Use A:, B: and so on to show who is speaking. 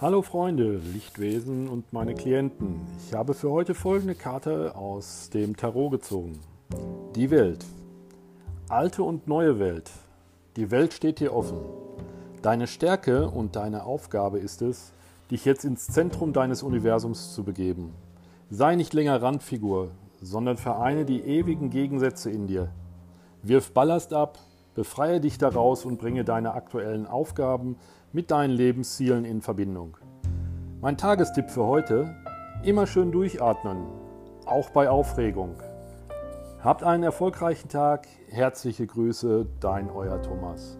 A: Hallo Freunde, Lichtwesen und meine Klienten. Ich habe für heute folgende Karte aus dem Tarot gezogen. Die Welt. Alte und neue Welt. Die Welt steht dir offen. Deine Stärke und deine Aufgabe ist es, dich jetzt ins Zentrum deines Universums zu begeben. Sei nicht länger Randfigur, sondern vereine die ewigen Gegensätze in dir. Wirf Ballast ab, befreie dich daraus und bringe deine aktuellen Aufgaben mit deinen Lebenszielen in Verbindung. Mein Tagestipp für heute, immer schön durchatmen, auch bei Aufregung. Habt einen erfolgreichen Tag, herzliche Grüße, dein euer Thomas.